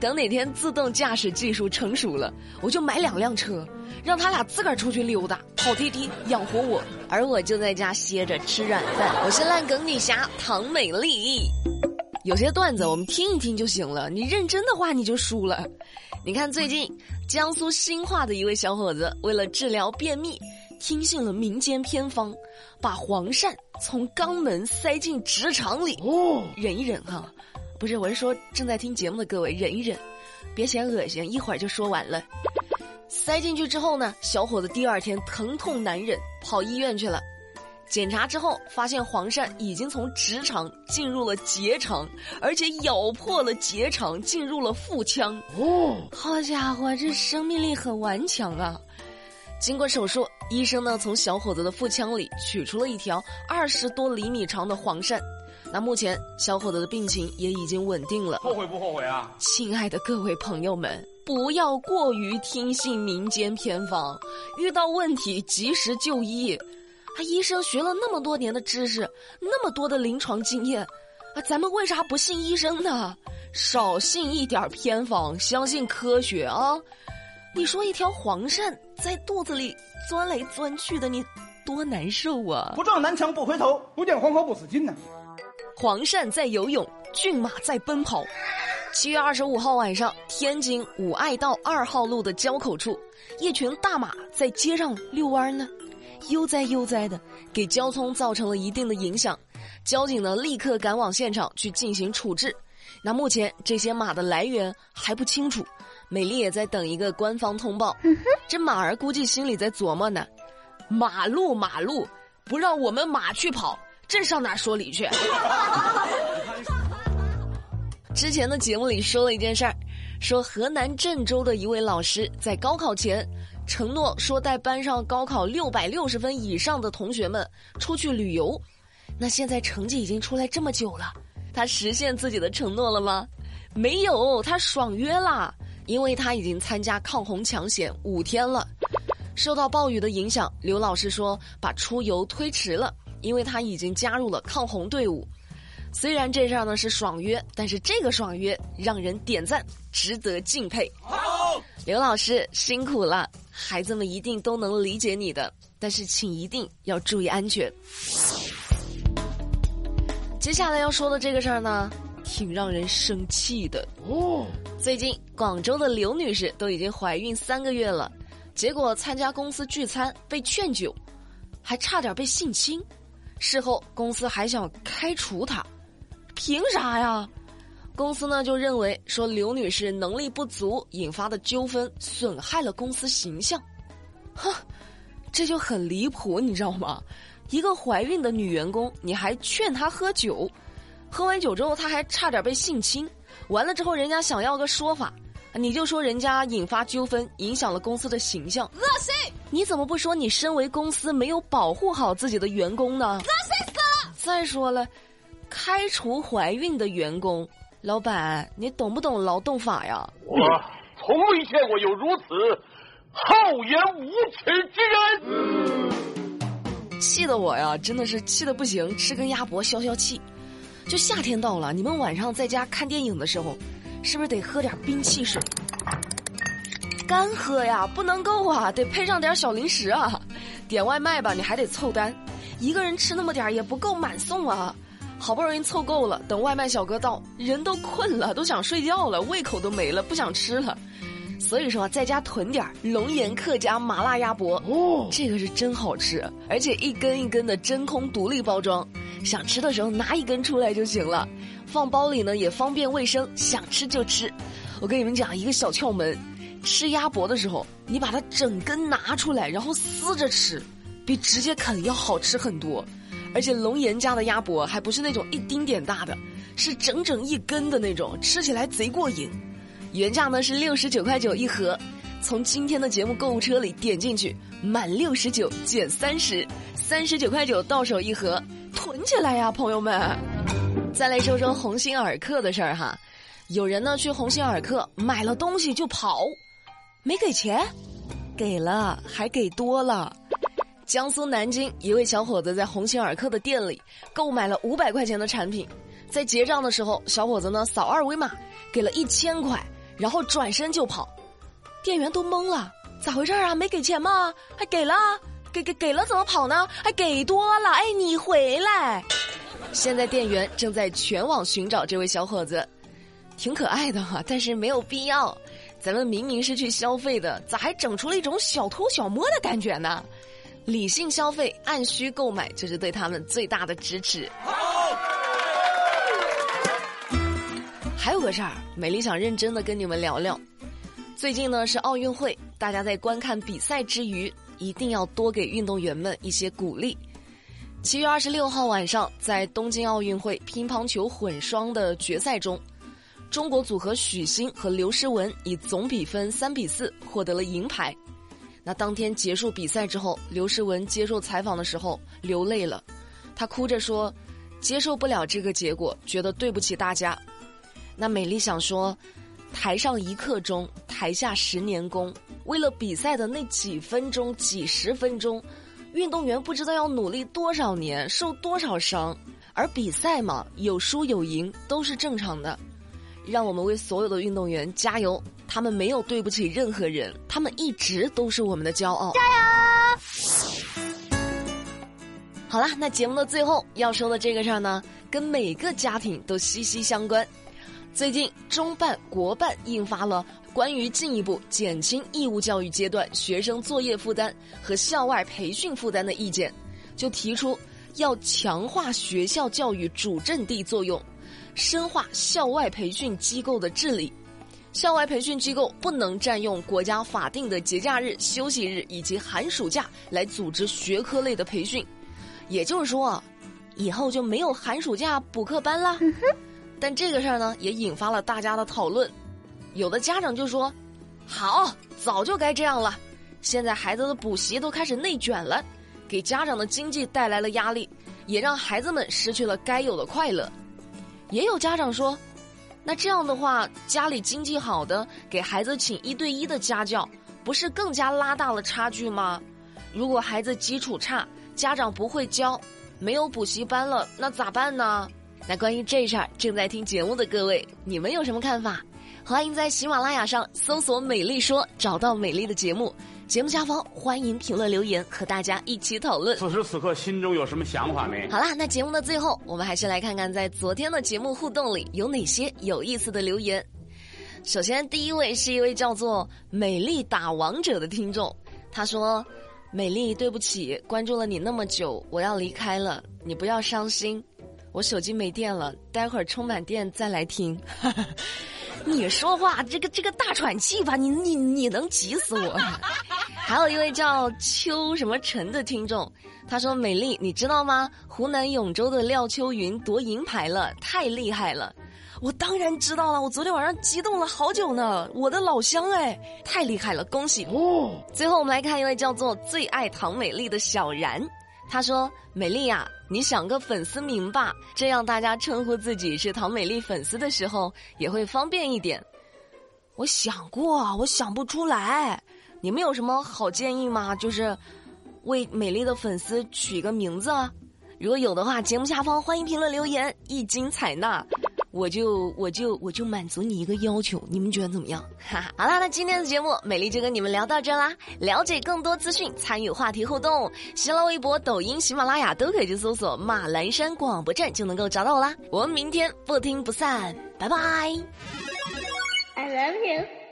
等哪天自动驾驶技术成熟了，我就买两辆车，让他俩自个儿出去溜达，跑滴滴养活我，而我就在家歇着吃软饭。我是烂梗女侠唐美丽。有些段子我们听一听就行了，你认真的话你就输了。你看最近江苏兴化的一位小伙子，为了治疗便秘，听信了民间偏方，把黄鳝从肛门塞进直肠里，哦，忍一忍哈。不是，我是说正在听节目的各位，忍一忍，别嫌恶心，一会儿就说完了。塞进去之后呢，小伙子第二天疼痛难忍，跑医院去了。检查之后发现黄鳝已经从直肠进入了结肠，而且咬破了结肠进入了腹腔。哦，好家伙，这生命力很顽强啊！经过手术，医生呢从小伙子的腹腔里取出了一条二十多厘米长的黄鳝。那目前小伙子的病情也已经稳定了。后悔不后悔啊？亲爱的各位朋友们，不要过于听信民间偏方，遇到问题及时就医。啊，医生学了那么多年的知识，那么多的临床经验，啊，咱们为啥不信医生呢？少信一点偏方，相信科学啊！你说一条黄鳝在肚子里钻来钻去的，你多难受啊！不撞南墙不回头，不见黄河不死心呢。黄鳝在游泳，骏马在奔跑。七月二十五号晚上，天津五爱道二号路的交口处，一群大马在街上遛弯呢，悠哉悠哉的，给交通造成了一定的影响。交警呢，立刻赶往现场去进行处置。那目前这些马的来源还不清楚，美丽也在等一个官方通报。这马儿估计心里在琢磨呢：马路马路，不让我们马去跑。这上哪说理去？之前的节目里说了一件事儿，说河南郑州的一位老师在高考前承诺说带班上高考六百六十分以上的同学们出去旅游。那现在成绩已经出来这么久了，他实现自己的承诺了吗？没有，他爽约啦，因为他已经参加抗洪抢险五天了。受到暴雨的影响，刘老师说把出游推迟了。因为他已经加入了抗洪队伍，虽然这事儿呢是爽约，但是这个爽约让人点赞，值得敬佩。好，刘老师辛苦了，孩子们一定都能理解你的，但是请一定要注意安全。接下来要说的这个事儿呢，挺让人生气的哦。最近广州的刘女士都已经怀孕三个月了，结果参加公司聚餐被劝酒，还差点被性侵。事后，公司还想开除她，凭啥呀？公司呢就认为说刘女士能力不足引发的纠纷损害了公司形象，哼，这就很离谱，你知道吗？一个怀孕的女员工，你还劝她喝酒，喝完酒之后他还差点被性侵，完了之后人家想要个说法，你就说人家引发纠纷，影响了公司的形象，恶心。你怎么不说你身为公司没有保护好自己的员工呢？恶心死了！再说了，开除怀孕的员工，老板，你懂不懂劳动法呀？我从未见过有如此厚颜无耻之人！气得我呀，真的是气得不行，吃根鸭脖消消气。就夏天到了，你们晚上在家看电影的时候，是不是得喝点冰汽水？干喝呀，不能够啊，得配上点小零食啊。点外卖吧，你还得凑单，一个人吃那么点也不够满送啊。好不容易凑够了，等外卖小哥到，人都困了，都想睡觉了，胃口都没了，不想吃了。所以说，在家囤点龙岩客家麻辣鸭脖，哦，这个是真好吃，而且一根一根的真空独立包装，想吃的时候拿一根出来就行了，放包里呢也方便卫生，想吃就吃。我跟你们讲一个小窍门。吃鸭脖的时候，你把它整根拿出来，然后撕着吃，比直接啃要好吃很多。而且龙岩家的鸭脖还不是那种一丁点大的，是整整一根的那种，吃起来贼过瘾。原价呢是六十九块九一盒，从今天的节目购物车里点进去，满六十九减三十，三十九块九到手一盒，囤起来呀，朋友们！再来说说鸿星尔克的事儿哈，有人呢去鸿星尔克买了东西就跑。没给钱，给了还给多了。江苏南京一位小伙子在鸿星尔克的店里购买了五百块钱的产品，在结账的时候，小伙子呢扫二维码给了一千块，然后转身就跑。店员都懵了，咋回事啊？没给钱吗？还给了？给给给了怎么跑呢？还给多了？哎，你回来！现在店员正在全网寻找这位小伙子，挺可爱的哈，但是没有必要。咱们明明是去消费的，咋还整出了一种小偷小摸的感觉呢？理性消费，按需购买，就是对他们最大的支持。还有个事儿，美丽想认真的跟你们聊聊。最近呢是奥运会，大家在观看比赛之余，一定要多给运动员们一些鼓励。七月二十六号晚上，在东京奥运会乒乓球混双的决赛中，中国组合许昕和刘诗雯以总比分三比四获得了银牌。那当天结束比赛之后，刘诗雯接受采访的时候流泪了，她哭着说：“接受不了这个结果，觉得对不起大家。”那美丽想说。台上一刻钟，台下十年功。为了比赛的那几分钟、几十分钟，运动员不知道要努力多少年，受多少伤。而比赛嘛，有输有赢都是正常的。让我们为所有的运动员加油！他们没有对不起任何人，他们一直都是我们的骄傲。加油！好啦，那节目的最后要说的这个事儿呢，跟每个家庭都息息相关。最近，中办、国办印发了关于进一步减轻义务教育阶段学生作业负担和校外培训负担的意见，就提出要强化学校教育主阵地作用，深化校外培训机构的治理。校外培训机构不能占用国家法定的节假日、休息日以及寒暑假来组织学科类的培训。也就是说，以后就没有寒暑假补课班啦。但这个事儿呢，也引发了大家的讨论。有的家长就说：“好，早就该这样了。现在孩子的补习都开始内卷了，给家长的经济带来了压力，也让孩子们失去了该有的快乐。”也有家长说：“那这样的话，家里经济好的给孩子请一对一的家教，不是更加拉大了差距吗？如果孩子基础差，家长不会教，没有补习班了，那咋办呢？”那关于这事儿，正在听节目的各位，你们有什么看法？欢迎在喜马拉雅上搜索“美丽说”，找到美丽的节目。节目下方欢迎评论留言，和大家一起讨论。此时此刻，心中有什么想法没？好啦，那节目的最后，我们还是来看看在昨天的节目互动里有哪些有意思的留言。首先，第一位是一位叫做“美丽打王者”的听众，他说：“美丽，对不起，关注了你那么久，我要离开了，你不要伤心。”我手机没电了，待会儿充满电再来听。你说话这个这个大喘气吧，你你你能急死我。还有一位叫邱什么晨的听众，他说：“美丽，你知道吗？湖南永州的廖秋云夺银牌了，太厉害了！”我当然知道了，我昨天晚上激动了好久呢。我的老乡哎，太厉害了，恭喜！哦。最后我们来看一位叫做最爱唐美丽的小然。他说：“美丽呀，你想个粉丝名吧，这样大家称呼自己是唐美丽粉丝的时候也会方便一点。”我想过，我想不出来。你们有什么好建议吗？就是为美丽的粉丝取一个名字，如果有的话，节目下方欢迎评论留言，一经采纳。我就我就我就满足你一个要求，你们觉得怎么样？哈哈，好啦，那今天的节目美丽就跟你们聊到这啦。了解更多资讯，参与话题互动，新浪微博、抖音、喜马拉雅都可以去搜索马栏山广播站就能够找到我啦。我们明天不听不散，拜拜。I love you.